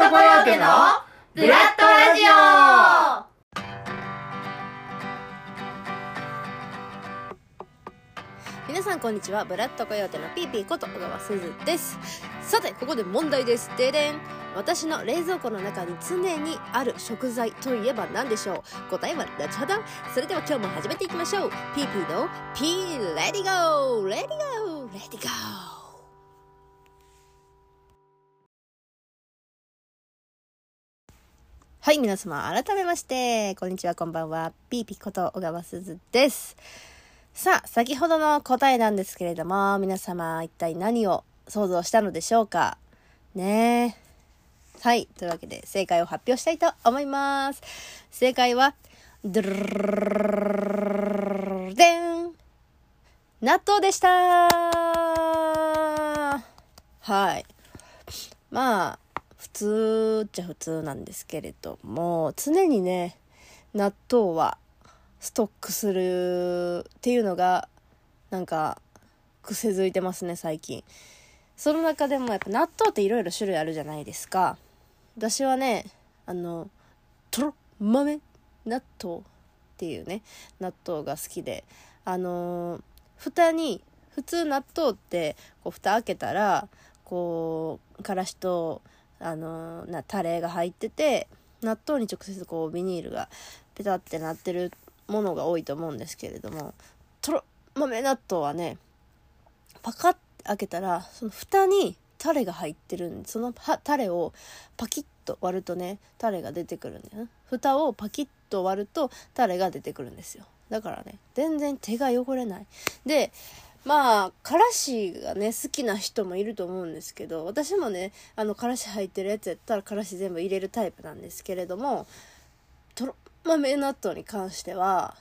トコヨーテのブラッドラジオ。皆さんこんにちは。ブラッドコヨーテのピーピーこと小川すずです。さてここで問題です。ででん。私の冷蔵庫の中に常にある食材といえば何でしょう？答えは後ほどそれでは今日も始めていきましょう。ピーピーのピー ready go。 Ready go。 Ready go。はい、皆様、改めまして、こんにちは、こんばんは。ピーピーこと小川すずです。さあ、先ほどの答えなんですけれども、皆様、一体何を想像したのでしょうか？ねえ。はい、というわけで、正解を発表したいと思います。正解は、ドゥルルルルルでん納豆でしたはい。まあ、普通っちゃ普通なんですけれども、常にね、納豆はストックするっていうのが、なんか、癖づいてますね、最近。その中でもやっぱ納豆っていろいろ種類あるじゃないですか。私はね、あの、とろ豆納豆っていうね、納豆が好きで、あの蓋に、普通納豆って、こう、蓋開けたら、こう、からしと、あのな、タレが入ってて、納豆に直接こう、ビニールがペタってなってるものが多いと思うんですけれども、とろ豆納豆はね、パカッて開けたら、その蓋にタレが入ってるんで、そのはタレをパキッと割るとね、タレが出てくるんだよね。蓋をパキッと割るとタレが出てくるんですよ。だからね、全然手が汚れない。で、まあ、からしがね、好きな人もいると思うんですけど、私もね、あの、からし入ってるやつやったら、からし全部入れるタイプなんですけれども、とろ豆納豆に関しては、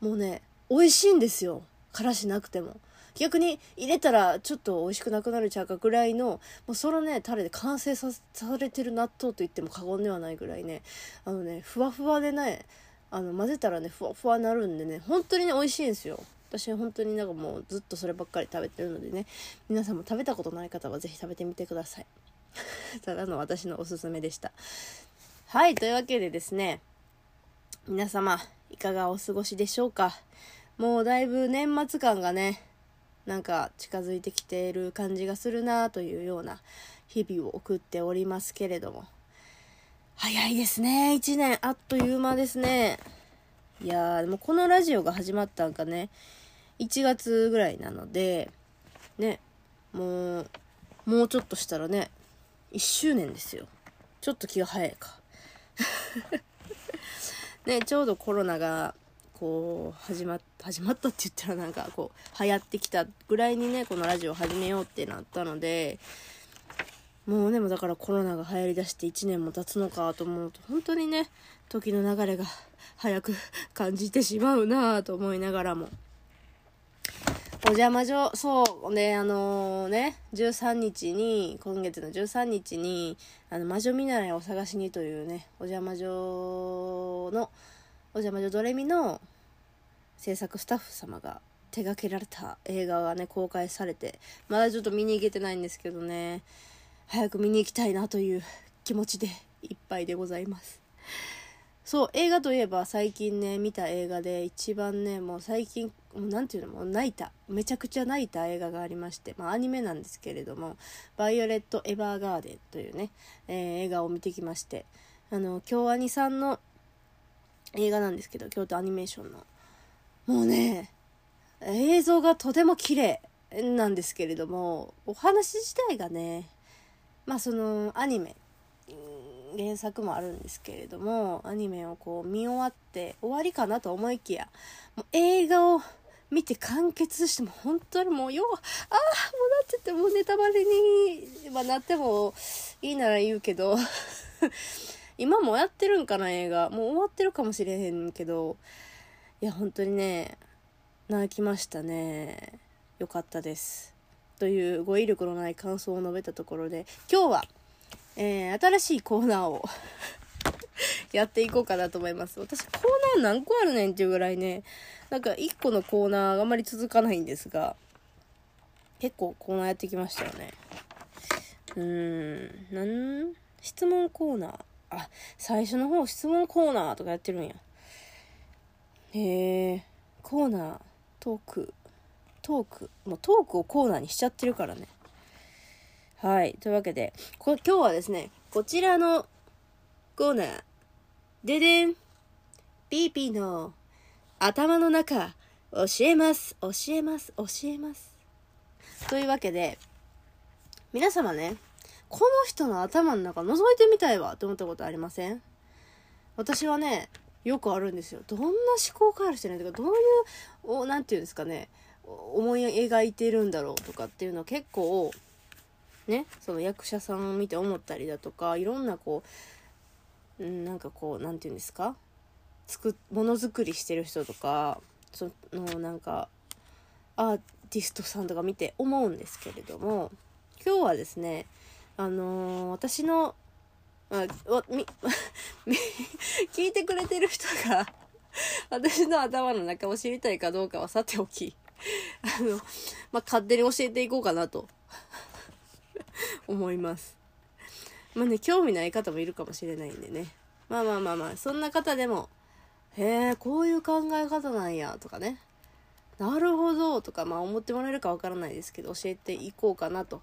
もうね、美味しいんですよ。からしなくても。逆に入れたらちょっと美味しくなくなるちゃうかぐらいの、もうそのね、タレで完成さされてる納豆と言っても過言ではないぐらいね、あのね、ふわふわでね、あの、混ぜたらね、ふわふわになるんでね、本当にね、美味しいんですよ。私は本当になんかもうずっとそればっかり食べてるのでね、皆さんも食べたことない方はぜひ食べてみてください。ただの私のおすすめでした。はい、というわけでですね、皆様、いかがお過ごしでしょうか？もうだいぶ年末感がね、なんか近づいてきている感じがするなというような日々を送っておりますけれども。早いですね、一年。あっという間ですね。いやー、でもこのラジオが始まったんがね、1月ぐらいなので、ね、もう、もうちょっとしたらね、1周年ですよ。ちょっと気が早いか。ね、ちょうどコロナが、こう、始まっ、始まったって言ったらなんか、こう、流行ってきたぐらいにね、このラジオ始めようってなったので、もうね、もだからコロナが流行りだして1年も経つのかと思うと、本当にね、時の流れが早く感じてしまうなぁと思いながらも。お邪魔女、そう、ね、あのね、13日に、今月の13日に、あの、魔女見習いを探しにというね、お邪魔女の、お邪魔女ドレミの制作スタッフ様が手掛けられた映画がね、公開されて、まだちょっと見に行けてないんですけどね、早く見に行きたいなという気持ちでいっぱいでございます。そう、映画といえば最近ね、見た映画で一番ね、もう最近、もうなていうのもう泣いた。めちゃくちゃ泣いた映画がありまして、まあアニメなんですけれども、バイオレット・エヴァーガーデンというね、えー映画を見てきまして、あの、京アニさんの映画なんですけど、京都アニメーションの。もうね、映像がとても綺麗なんですけれども、お話自体がね、まあそのアニメ、原作もあるんですけれども、アニメをこう見終わって終わりかなと思いきや、もう映画を見て完結しても本当にもうよ、ああ、もうなっててもうネタバレに、まあ、なってもいいなら言うけど、今もやってるんかな映画。もう終わってるかもしれへんけど、いや本当にね、泣きましたね。よかったです。という語彙力のない感想を述べたところで、今日は、えー、新しいコーナーを やっていこうかなと思います。私コーナー何個あるねんっていうぐらいね、なんか1個のコーナーがあまり続かないんですが、結構コーナーやってきましたよね。うーん、なん、質問コーナー。あ、最初の方質問コーナーとかやってるんや。へえ、コーナー、トーク、トーク、もうトークをコーナーにしちゃってるからね。はい。というわけで、こ今日はですね、こちらのコーナー、ででん、ピーピーの頭の中、教えます、教えます、教えます。というわけで、皆様ね、この人の頭の中覗いてみたいわ。って思ったことありません？私はね、よくあるんですよ。どんな思考回路してるんだか、どういう、お、なていうんですかね、思い描いてるんだろうとかっていうのは結構、ね、その役者さんを見て思ったりだとか、いろんなこう、なんかこう、なんていうんですか？作、ものづくりしてる人とか、そのなんか、アーティストさんとか見て思うんですけれども、今日はですね、あのー、私の、あ、わ、み、聞いてくれてる人が私の頭の中を知りたいかどうかはさておき、あの、まあ、勝手に教えていこうかなと思います。まあね、興味ない方もいるかもしれないんでね。まあまあまあまあ、そんな方でも、へえ、こういう考え方なんや、とかね。なるほど、とか、まあ思ってもらえるかわからないですけど、教えていこうかなと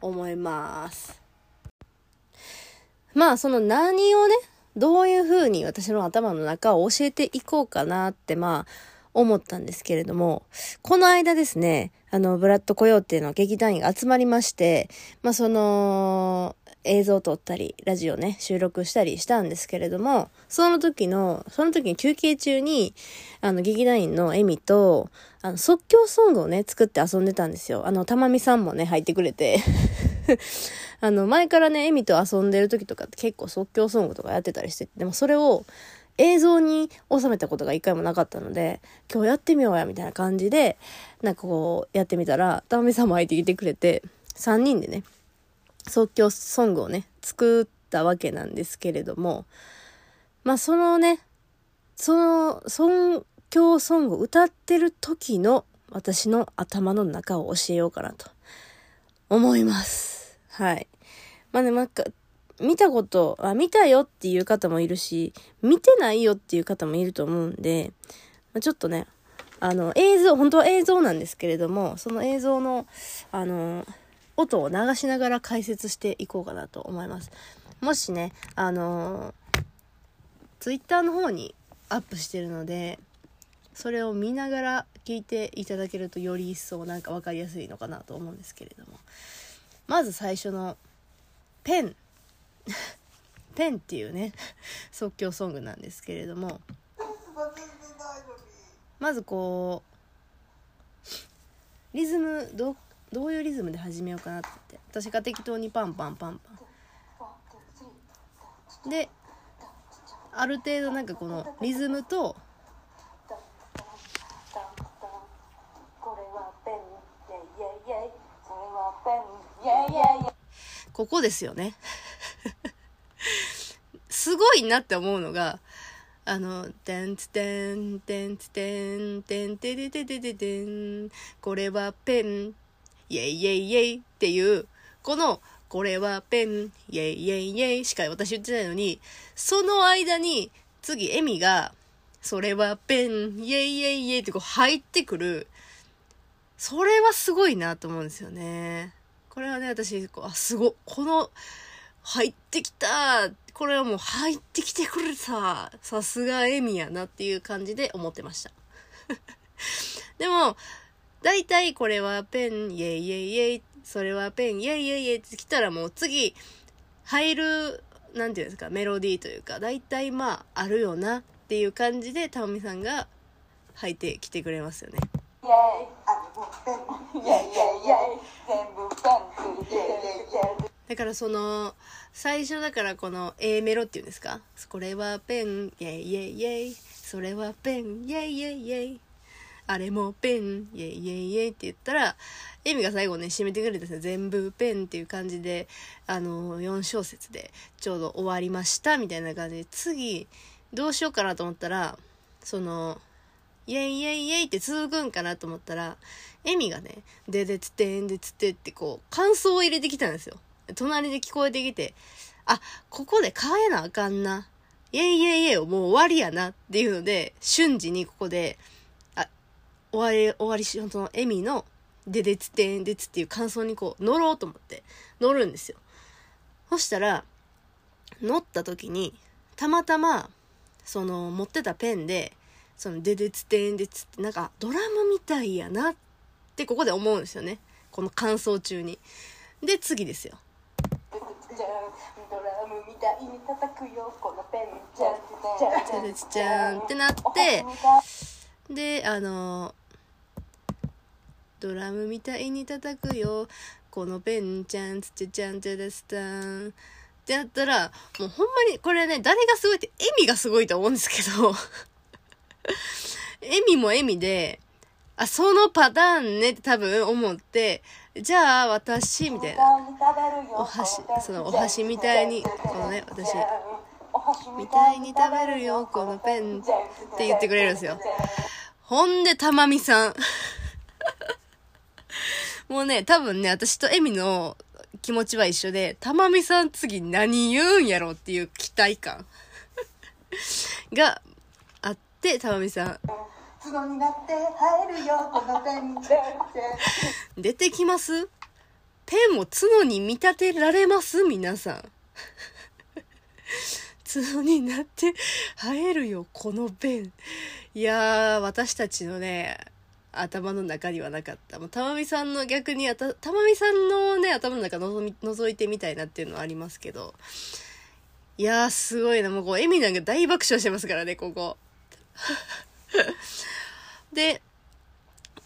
思います。まあ、その何をね、どういう風に私の頭の中を教えていこうかなって、まあ、思ったんですけれども、この間ですね、あの、ブラッドコヨーテのは劇団員が集まりまして、まあ、その、映像を撮ったり、ラジオね、収録したりしたんですけれども、その時の、その時に休憩中に、あの、劇団員のエミと、あの、即興ソングをね、作って遊んでたんですよ。あの、たまみさんもね、入ってくれて。あの、前からね、エミと遊んでる時とかって結構即興ソングとかやってたりしてでもそれを映像に収めたことが一回もなかったので、今日やってみようや、みたいな感じで、なんかこう、やってみたら、たまみさんも入ってきてくれて、3人でね、即興ソングをね、作ったわけなんですけれども、まあそのね、その即興ソングを歌ってる時の私の頭の中を教えようかなと思います。はい。まあね、なんか、見たこと、あ、見たよっていう方もいるし、見てないよっていう方もいると思うんで、ま、ちょっとね、あの、映像、本当は映像なんですけれども、その映像の、あの、音を流しながら解説していこうかなと思います。もしね、あのー、ツイッターの方にアップしてるので、それを見ながら聞いていただけるとより一層なんか分かりやすいのかなと思うんですけれども。まず最初の、ペン。ペンっていうね、即興ソングなんですけれども、まずこう、リズムどどういうリズムで始めようかなって。私が適当にパンパンパンパン。である程度なんかこのリズムとここですよね。すごいなって思うのがあの、てんつてん、てんつてん、てんてれててててん、これはペン、イェイイェイイェイっていう、この、これはペン、イェイイェイイェイしか私言ってないのに、その間に、次、エミが、それはペン、イェイイェイイェイってこう入ってくる。それはすごいなと思うんですよね。これはね、私、あ、すご、この、入ってきたこれはもう入ってきてくれたさすがエミやなっていう感じで思ってました。でも、大体これはペン、イェイイェイイェイ、それはペン、イェイイェイイェイって来たらもう次、入る、なんていうんですか、メロディーというか、大体まあ、あるよなっていう感じで、たまみさんが入ってきてくれますよね。だからその、最初だからこの A メロっていうんですか？これはペン、イェイイェイイェイ、それはペン、イェイイェイイェイ。あれもペン、イェイイェイイェイって言ったら、エミが最後ね、締めてくれてですね、全部ペンっていう感じで、あの、4小節でちょうど終わりましたみたいな感じで、次、どうしようかなと思ったら、その、イェイイェイイェイって続くんかなと思ったら、エミがね、ででつてんでつてってこう、感想を入れてきたんですよ。隣で聞こえてきて、あ、ここで変えなあかんな。イェイイェイイェイをもう終わりやなっていうので、瞬時にここで、終わり、終わりし、そのエミの、ででつてんでつっていう感想にこう乗ろうと思って乗るんですよ。そしたら、乗った時に、たまたま、その持ってたペンで、そのででつてんでつってなんかドラムみたいやなってここで思うんですよね。この感想中に。で、次ですよ。ドラムみたいに叩くよこのペンじゃんででつちゃんってなって、で、あの、ドラムみたいに叩くよ。このペンちゃん、つちちゃん、てですたん。ってやったら、もうほんまに、これね、誰がすごいって、エミがすごいと思うんですけど、エミもエミで、あ、そのパターンねって多分思って、じゃあ私、みたいな。お箸そのお箸みたいにこのね私みたいに食べるよこのペンって言ってくれるんですよほんで、たまみさん。もうね、多分ね、私とエミの気持ちは一緒で、たまみさん次何言うんやろっていう期待感 があって、たまみさん、角になって入るよこのペンじゃん出てきます？ペンを角に見立てられます？皆さん。角になって生えるよ、このペン。いやー、私たちのね、頭の中にはなかった。もう、たまみさんの逆にあた、たまみさんのね、頭の中のぞ覗いてみたいなっていうのはありますけど。いやー、すごいな。もうこう、エミなんか大爆笑してますからね、ここ。で、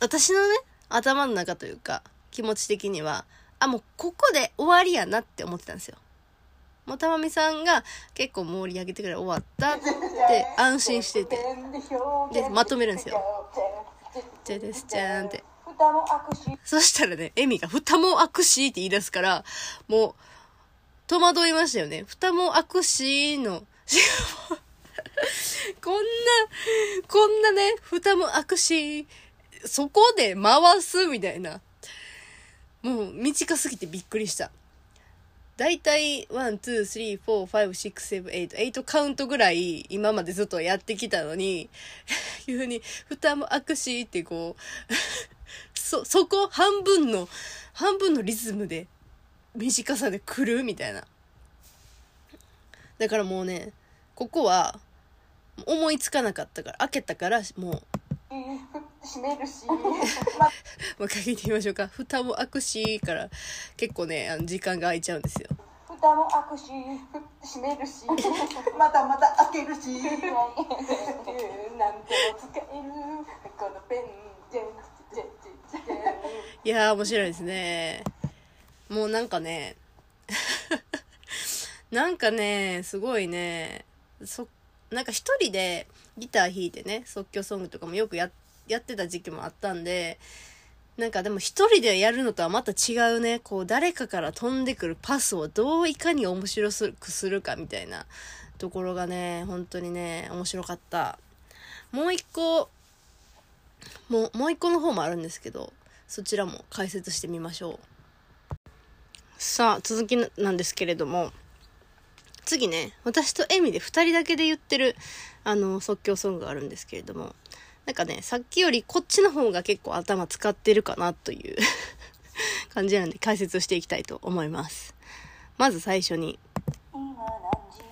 私のね、頭の中というか、気持ち的には、あ、もうここで終わりやなって思ってたんですよ。もうたまみさんが結構盛り上げてくれ終わったって安心してて、でまとめるんですよじゃですじゃーんって。そしたらね、エミが蓋も開くしって言い出すから、もう、戸惑いましたよね。蓋も開くしの、こんな、こんなね、蓋も開くし、そこで回すみたいな。もう短すぎてびっくりした。だいたい、 one、two、three、four、five、six、seven、eight、eight count ぐらい今までずっとやってきたのに、急に、蓋も開くしってこう、そ、そこ半分の、半分のリズムで短さで来るみたいな。だからもうね、ここは思いつかなかったから、開けたからもう閉めるし。う、もう一回聞いてみましょうか。蓋も開くしから結構ね、あの時間が空いちゃうんですよ。蓋も開くし閉めるし。またまた開けるし。なんでも使える。このペンじゃんじゃんじゃんじゃんいやー面白いですね。もうなんかね、なんかね、すごいね、そ、なんか一人でギター弾いてね、即興ソングとかもよくや、やってた時期もあったんで、なんかでも一人でやるのとはまた違うね、こう誰かから飛んでくるパスをどういかに面白くするかみたいなところがね、本当にね、面白かった。もう一個、もう、もう一個の方もあるんですけど、そちらも解説してみましょう。さあ、続きなんですけれども、次ね、私とエミで二人だけで言ってる、あの、即興ソングがあるんですけれども、なんかね、さっきよりこっちの方が結構頭使ってるかなという 感じなんで解説をしていきたいと思います。まず最初に、今何時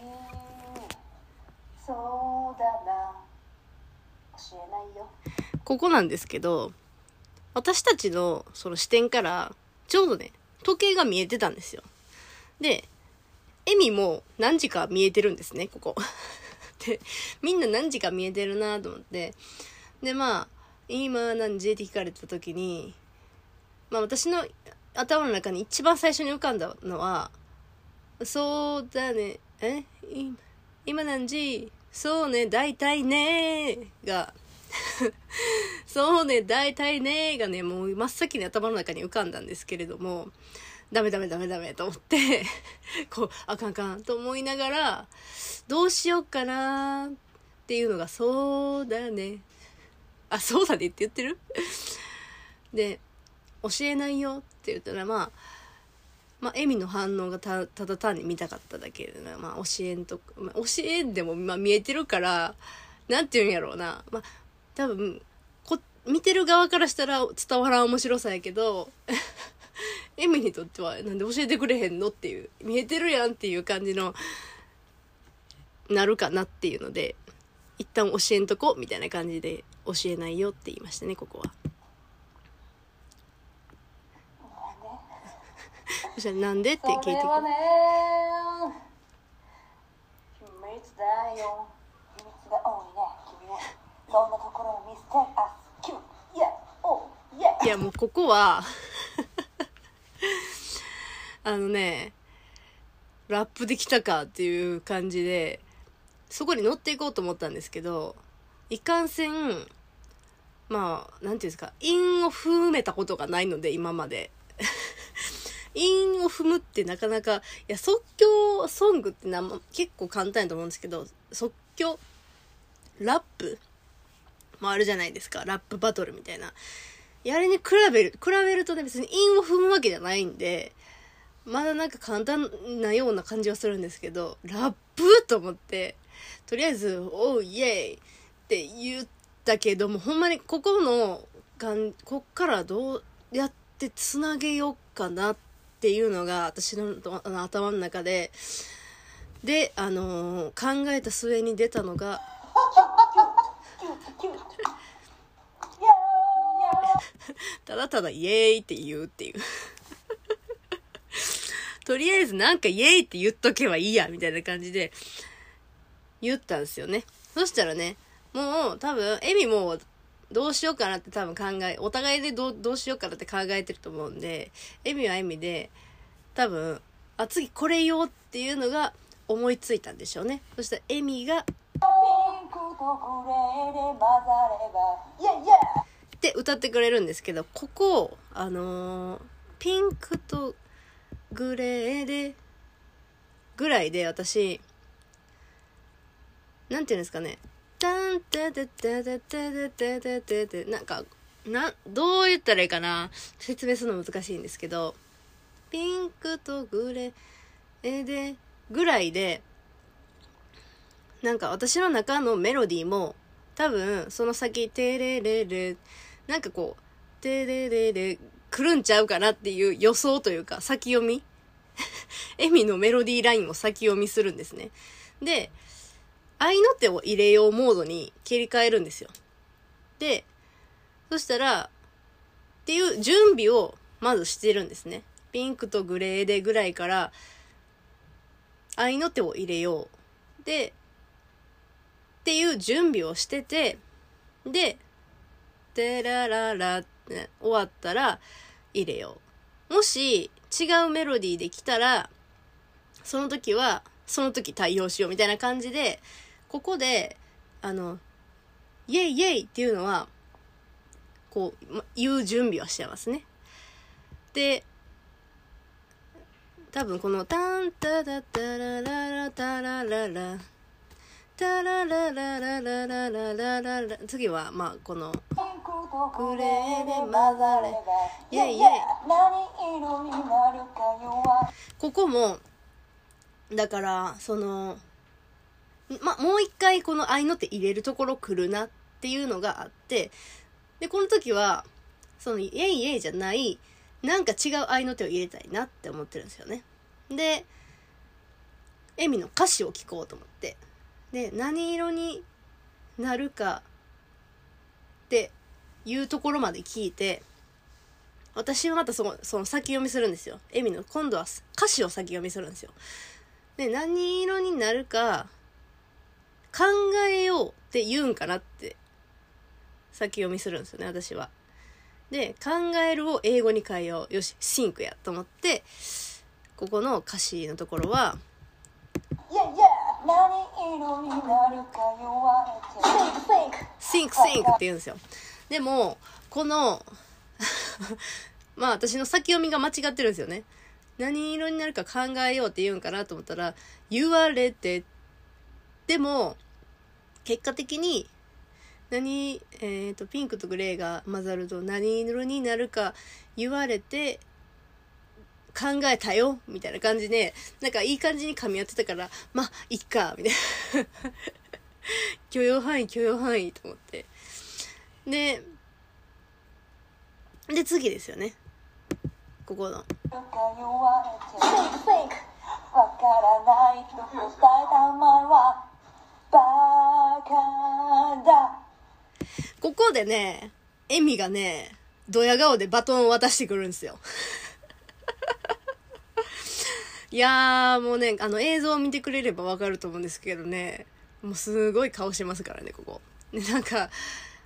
そうだな教えないよここなんですけど、私たちのその視点から、ちょうどね、時計が見えてたんですよ。で、エミも何時か見えてるんですね、ここ。で、みんな何時か見えてるなと思って。で、まあ、今何時って聞かれた時に、まあ私の頭の中に一番最初に浮かんだのは、そうだね、え？今何時？そうね、大体ねが、そうね、大体ねがね、もう真っ先に頭の中に浮かんだんですけれども、ダメダメダメダメと思って、こう、あかんあかんと思いながら、どうしようかなっていうのが、そうだね。あ、そうだねって言ってる？で、教えないよって言ったら、まあ、まあ、エミの反応がただ単に見たかっただけで、まあ、教えんと、まあ、教えんでも、まあ、見えてるから、なんて言うんやろうな。まあ、多分、こ、見てる側からしたら伝わらん面白さやけど、エミにとっては、なんで教えてくれへんのっていう、見えてるやんっていう感じの、なるかなっていうので、一旦教えんとこ、みたいな感じで、教えないよって言いましたね、ここは。そしたらなんでって聞いてく。るいやもうここは あのねラップできたかっていう感じでそこに乗っていこうと思ったんですけどいかんせんまあなんていうんですか韻を踏めたことがないので今まで。韻を踏むってなかなかいや即興ソングってな結構簡単やと思うんですけど即興ラップもあるじゃないですか。ラップバトルみたいな。やれに比べる、比べるとね、別に韻を踏むわけじゃないんで、まだなんか簡単なような感じはするんですけど、ラップと思って、とりあえず、おう、イエーイって言ったけども、ほんまにここの、がこっからどうやってつなげようかなっていうのが、私のの頭の中で、で、あのー考えた末に出たのが、キュッキュッイエ ただただイエーイって言うっていう。とりあえずなんかイエーイって言っとけばいいや、みたいな感じで言ったんですよね。そしたらね、もう多分、エミもどうしようかなって多分考え、お互いでどうしようかなって考えてると思うんで、エミはエミで、多分、あ、次これよっていうのが思いついたんでしょうね。そしたらエミが、ピンクとグレーで混ざればイエイイエって歌ってくれるんですけどここあのーピンクとグレーでぐらいで私なんていうんですかね。タンタタタタタタタタタなんかなどう言ったらいいかな。説明するの難しいんですけどピンクとグレーでぐらいでなんか私の中のメロディーも多分その先テレレレなんかこうテレレレ来るんちゃうかなっていう予想というか先読み？エミのメロディーラインを先読みするんですね。で愛の手を入れようモードに切り替えるんですよ。でそしたらっていう準備をまずしてるんですね。ピンクとグレーでぐらいから愛の手を入れよう。でっていう準備をしてて、で、てらららって終わったら入れよう。もし違うメロディーで来たら、その時はその時対応しようみたいな感じで、ここで、あの、イェイイェイっていうのは、こう、ま言う準備はしてますね。で、多分このタンタタタラララタラララタラララララララララ次はまあこのグレーで混ざれイエイイエイ何色になるかよはここもだからそのまもう一回この愛の手入れるところ来るなっていうのがあってでこの時はそのイエイイエイじゃないなんか違う愛の手を入れたいなって思ってるんですよねでエミの歌詞を聞こうと思ってで何色になるかっていうところまで聞いて私はまたそのその先読みするんですよ。エミの今度は歌詞を先読みするんですよ。で何色になるか考えようって言うんかなって先読みするんですよね私は。で考えるを英語に変えよう。よし think やと思ってここの歌詞のところは何色になるかよは think think think think って言うんですよ。でもこの まあ私の先読みが間違ってるんですよね。何色になるか考えようって言うんかなと思ったら言われてでも結果的に何えっ、とピンクとグレーが混ざると何色になるか言われて考えたよ、みたいな感じで、なんかいい感じに噛み合ってたから、まあ、いっか、みたいな。許容範囲、許容範囲と思って。で、で、次ですよね。ここの。わからないと答えたお前はバカだここでね、エミがね、ドヤ顔でバトンを渡してくるんですよ。いやー、もうね、あの映像を見てくれればわかると思うんですけどね、もうすごい顔してますからね、ここ。で、なんか、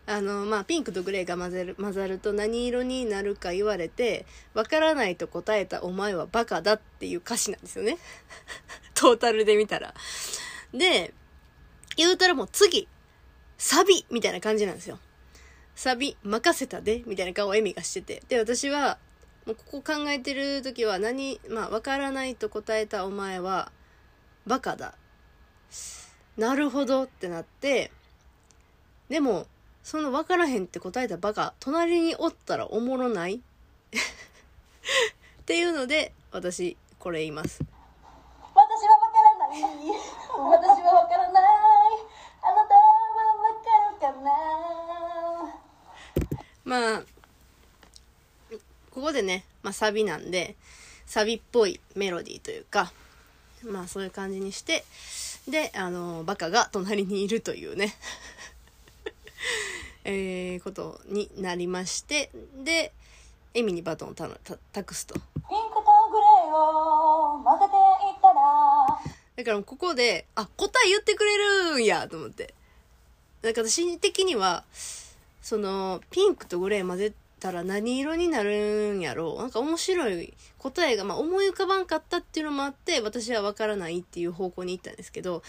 あの、まあ、ピンクとグレーが混ぜる、混ざると何色になるか言われて、わからないと答えたお前はバカだっていう歌詞なんですよね。トータルで見たら。で、言うたらもう次、サビみたいな感じなんですよ。サビ、任せたでみたいな顔をエミがしてて。で、私は、もうここ考えてる時は何、まあ、わからないと答えたお前は、バカだ。なるほどってなって、でも、その分からへんって答えたバカ、隣におったらおもろない？っていうので、私、これ言います。私は分からない。私は分からない。あなたは分かるかなまあ、ここでね、まあサビなんで、サビっぽいメロディーというか、まあそういう感じにして、で、あの、バカが隣にいるというね えー、ことになりまして、で、エミにバトンをた託すと。ピンクとグレーを混ぜていったら、だからここで、あ、答え言ってくれるんやと思って。なんか私的には、その、ピンクとグレー混ぜたら何色になるんやろう？なんか面白い答えが、まあ思い浮かばんかったっていうのもあって、私はわからないっていう方向に行ったんですけど、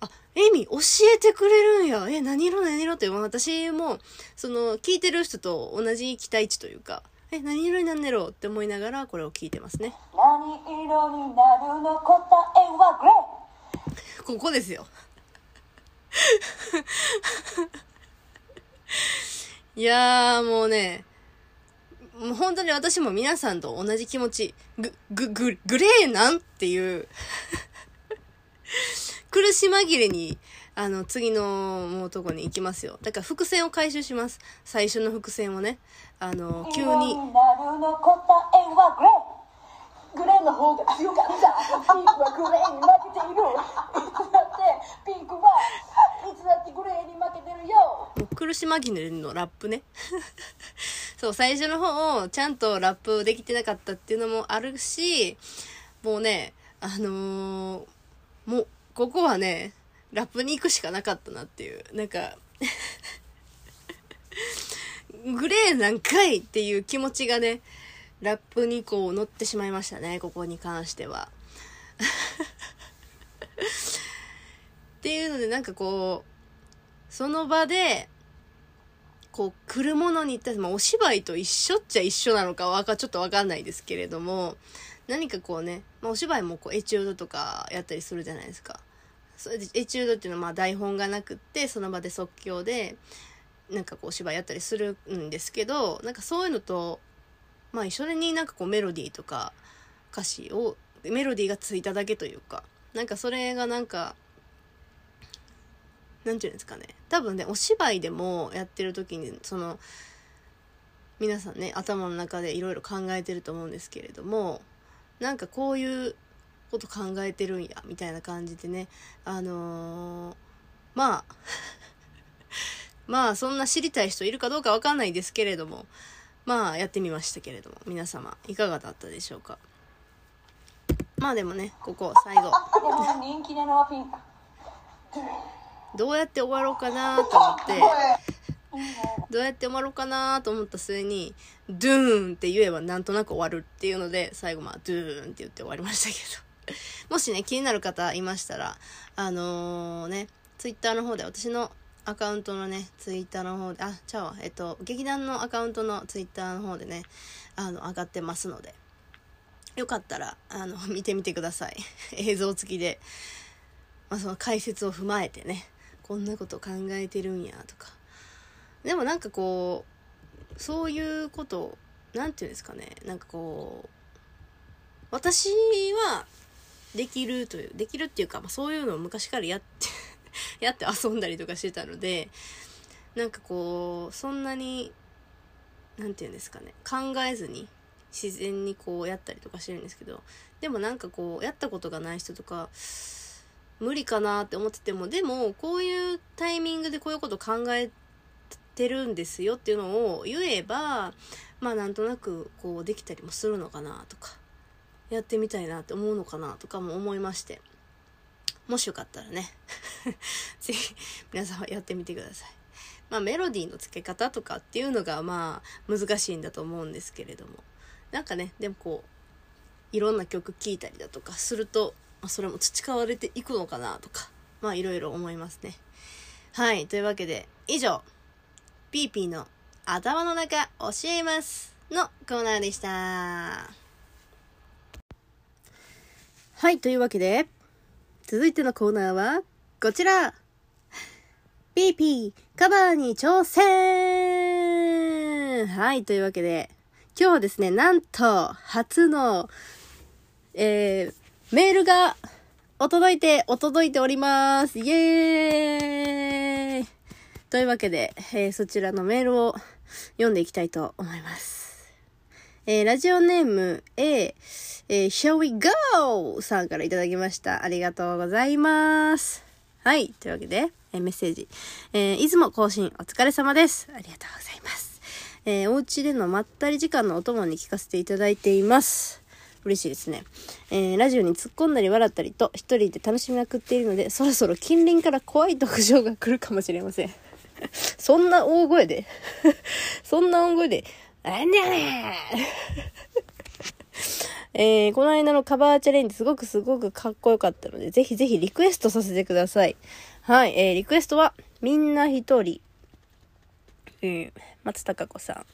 あ、エミ教えてくれるんや。え、何色何色？って、私も、その、聞いてる人と同じ期待値というか、え、何色になんねろう？って思いながらこれを聞いてますね。何色になるの？答えはグレーここですよ。いやーもうね、もう本当に私も皆さんと同じ気持ち、ぐ、ぐ、ぐ、グレーなんっていう 苦し紛れに、あの、次のもうとこに行きますよ。だから伏線を回収します。最初の伏線をね。あの、急に。グレーグレーの方が強かった。ピンクはグレーに負けている。いつだってピンクはいつだってグレーに負けてるよ。苦し紛れのラップね。そう、最初の方をちゃんとラップできてなかったっていうのもあるし、もうね、あのー、もう、ここはね、ラップに行くしかなかったなっていう。なんかグレーなんかいっていう気持ちがね、ラップにこう乗ってしまいましたね、ここに関しては。っていうのでなんかこう、その場で、こう、来るものに対して、まあ、お芝居と一緒っちゃ一緒なのかわか、ちょっとわかんないですけれども、何かこうね、まあ、お芝居もこう、エチュードとかやったりするじゃないですか。それで、エチュードっていうのはま、台本がなくって、その場で即興で、なんかこう、お芝居やったりするんですけど、なんかそういうのと、まあ一緒になんかこうメロディーとか歌詞を、メロディーがついただけというか、なんかそれがなんか、なんていうんですかね。多分ね、お芝居でもやってる時に、その、皆さんね、頭の中でいろいろ考えてると思うんですけれども、なんかこういうこと考えてるんや、みたいな感じでね、あのー、まあ まあそんな知りたい人いるかどうかわかんないですけれども、まあやってみましたけれども、皆様いかがだったでしょうか？まあでもね、ここ最後。どうやって終わろうかなと思って、どうやって終わろうかなと思った末に、ドゥーンって言えばなんとなく終わるっていうので、最後まあ、ドゥーンって言って終わりましたけど。もしね、気になる方いましたら、あのー、ね、ツイッターの方で私のアカウントのね、ツイッターの方で、あ、ちゃうわ、えっと、劇団のアカウントのツイッターの方でね、あの、上がってますので、よかったら、あの、見てみてください。映像付きで、まあ、その解説を踏まえてね、こんなこと考えてるんや、とか。でもなんかこう、そういうこと、なんていうんですかね、なんかこう、私はできるというできるっていうか、まあ、そういうのを昔からやって やって遊んだりとかしてたのでなんかこうそんなに何て言うんですかね考えずに自然にこうやったりとかしてるんですけどでもなんかこうやったことがない人とか無理かなって思っててもでもこういうタイミングでこういうこと考えてるんですよっていうのを言えばまあなんとなくこうできたりもするのかなとかやってみたいなって思うのかなとかも思いまして。もしよかったらね。ぜひ皆さんはやってみてください。まあメロディーの付け方とかっていうのがまあ難しいんだと思うんですけれども。なんかねでもこういろんな曲聴いたりだとかすると、まあ、それも培われていくのかなとかまあいろいろ思いますね。はいというわけで以上ピーピーの頭の中教えますのコーナーでした。はいというわけで続いてのコーナーはこちらピーピーカバーに挑戦はいというわけで今日はですね、なんと、初の、えー、メールが、お届いて、お届いております。イエーイというわけで、えー、そちらのメールを読んでいきたいと思います。えー、ラジオネーム A、えー、Shall we go? さんからいただきました。ありがとうございます。はい。というわけで、えー、メッセージ。えー、いつも更新お疲れ様です。ありがとうございます。えー、お家でのまったり時間のお供に聞かせていただいています。嬉しいですね。えー、ラジオに突っ込んだり笑ったりと一人で楽しみまくっているので、そろそろ近隣から怖い特徴が来るかもしれません。そんな大声でそんな大声で、あんにゃね えー、この間のカバーチャレンジすごくすごくかっこよかったので、ぜひぜひリクエストさせてください。はい、えー、リクエストは、みんな一人、えー、松たか子さん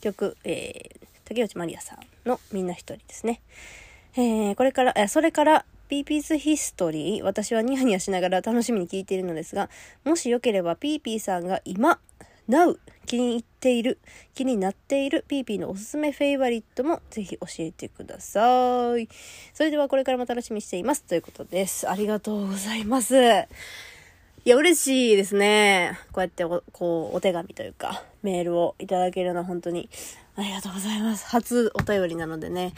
曲、えー、竹内まりやさんのみんな一人ですね。えー、これから、えそれから、ピーピー's history、私はニヤニヤしながら楽しみに聞いているのですが、もしよければピーピーさんが今、Now 気に入っている、気になっているピーピーのおすすめ favorite もぜひ教えてください。それではこれからも楽しみにしています。ということです。ありがとうございます。いや、嬉しいですね。こうやってお、こう、お手紙というか、メールをいただけるのは本当に、ありがとうございます。初お便りなのでね。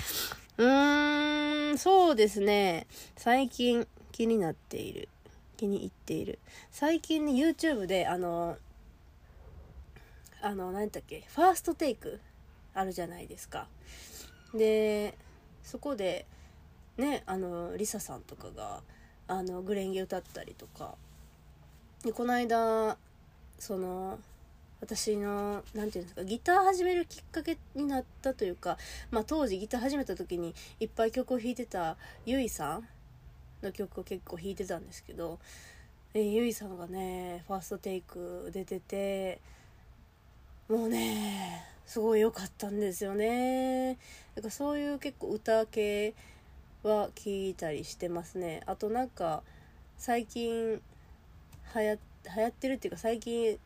うーん、そうですね。最近気になっている。気に入っている。最近ね、YouTube で、あの、あの、何だっけ、ファーストテイクあるじゃないですか。で、そこで、ね、あの、リサさんとかが、あの、グレンゲ歌ったりとか、でこの間その私の何て言うんですかギター始めるきっかけになったというか、まあ、当時ギター始めた時にいっぱい曲を弾いてたゆいさんの曲を結構弾いてたんですけど、えー、ゆいさんがねファーストテイク出ててもうねすごい良かったんですよね。だかそういう結構歌系は聞いたりしてますね。あとなんか最近流行ってるっていうか最近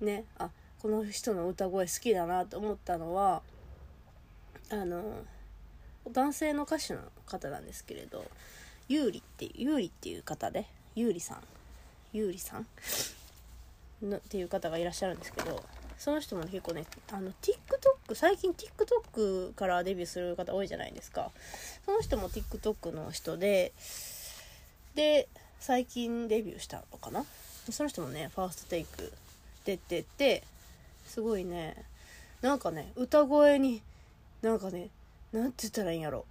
ねあこの人の歌声好きだなと思ったのはあの男性の歌手の方なんですけれどゆうりっていうゆうりっていう方でゆうりさん。ゆうりさん？のっていう方がいらっしゃるんですけどその人も結構ねあの TikTok 最近 TikTok からデビューする方多いじゃないですか。その人も TikTok の人でで最近デビューしたのかな。その人もねファーストテイク出ててすごいねなんかね歌声になんかねなんて言ったらいいんやろ。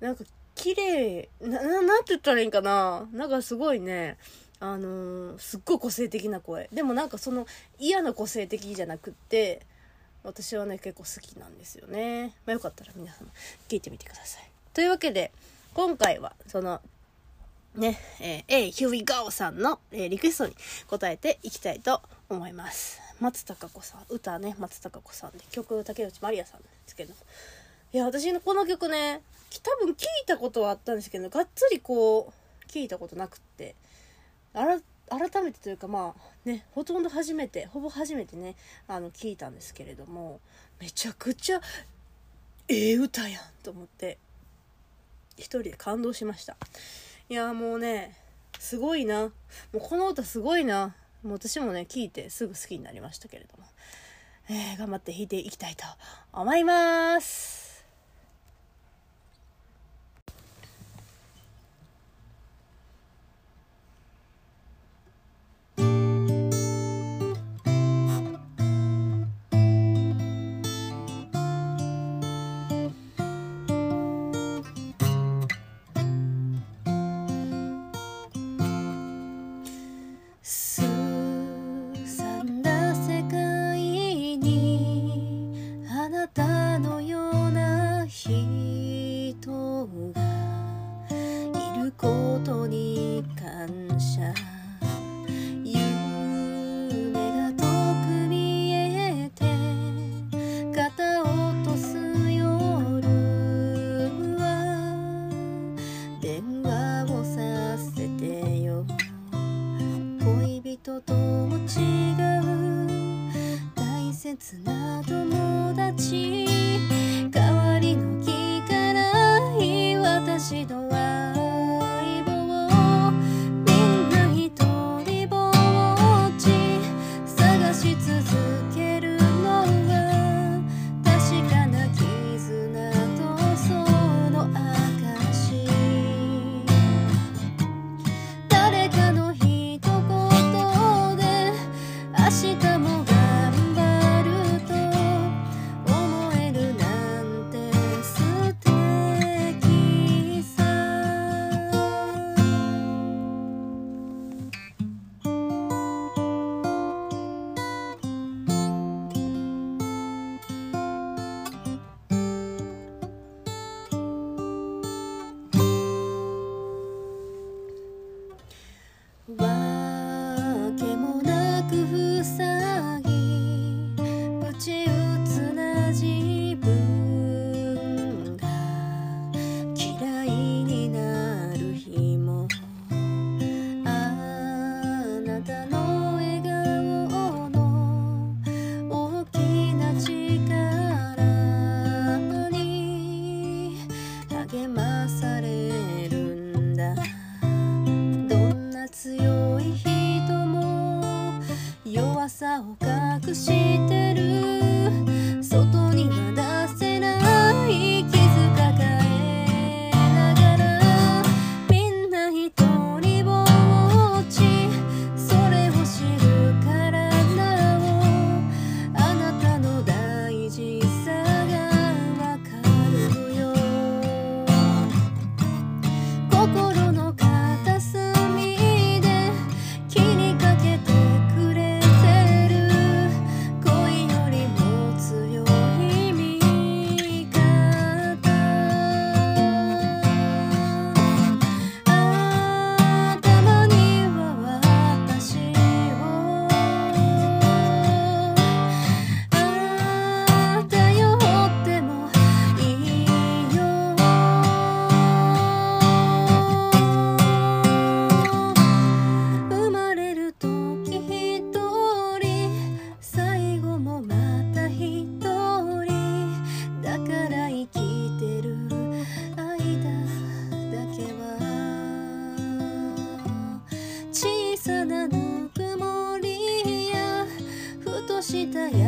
なんか綺麗ななんて言ったらいいんかな。なんかすごいねあのー、すっごい個性的な声でもなんかその嫌な個性的じゃなくって私はね結構好きなんですよね、まあ、よかったら皆さん聞いてみてくださいというわけで今回はそのね、えー、えー、Here we go さんの、えー、リクエストに答えていきたいと思います。松たか子さん、歌ね、松たか子さんで、曲、竹内まりやさんですけど。いや、私のこの曲ね、多分聞いたことはあったんですけど、がっつりこう、聞いたことなくって、改めてというかまあね、ほとんど初めて、ほぼ初めてね、あの、聞いたんですけれども、めちゃくちゃ、ええ歌やんと思って、一人で感動しました。いやもうねすごいな。もうこの歌すごいな。もう私もね聞いてすぐ好きになりましたけれども、えー、頑張って弾いていきたいと思います。记得也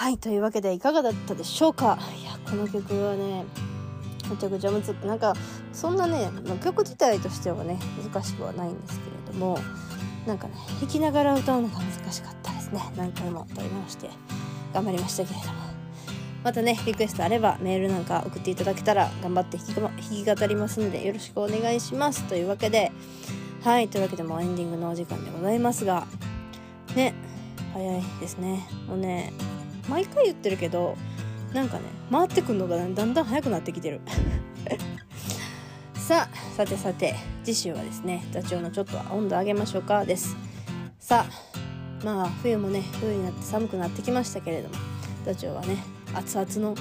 はいというわけでいかがだったでしょうか？いやこの曲はねめちゃくちゃむずなんかそんなね、まあ、曲自体としてはね難しくはないんですけれどもなんかね弾きながら歌うのが難しかったですね。何回も撮り直して頑張りましたけれども。またねリクエストあればメールなんか送っていただけたら頑張って弾き弾き語りますのでよろしくお願いします。というわけではいというわけでもうエンディングのお時間でございますがね早いですね。もうね毎回言ってるけどなんかね回ってくるのがだんだん早くなってきてる。さあさてさて次週はですね座長のちょっと温度上げましょうかです。さあまあ冬もね冬になって寒くなってきましたけれども座長はね熱々の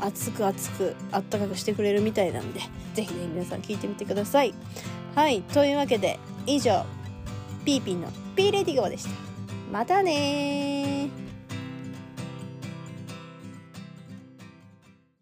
熱く熱くあったかくしてくれるみたいなんで是非ね皆さん聞いてみてください。はいというわけで以上ピーピーのピーレディゴでした。またね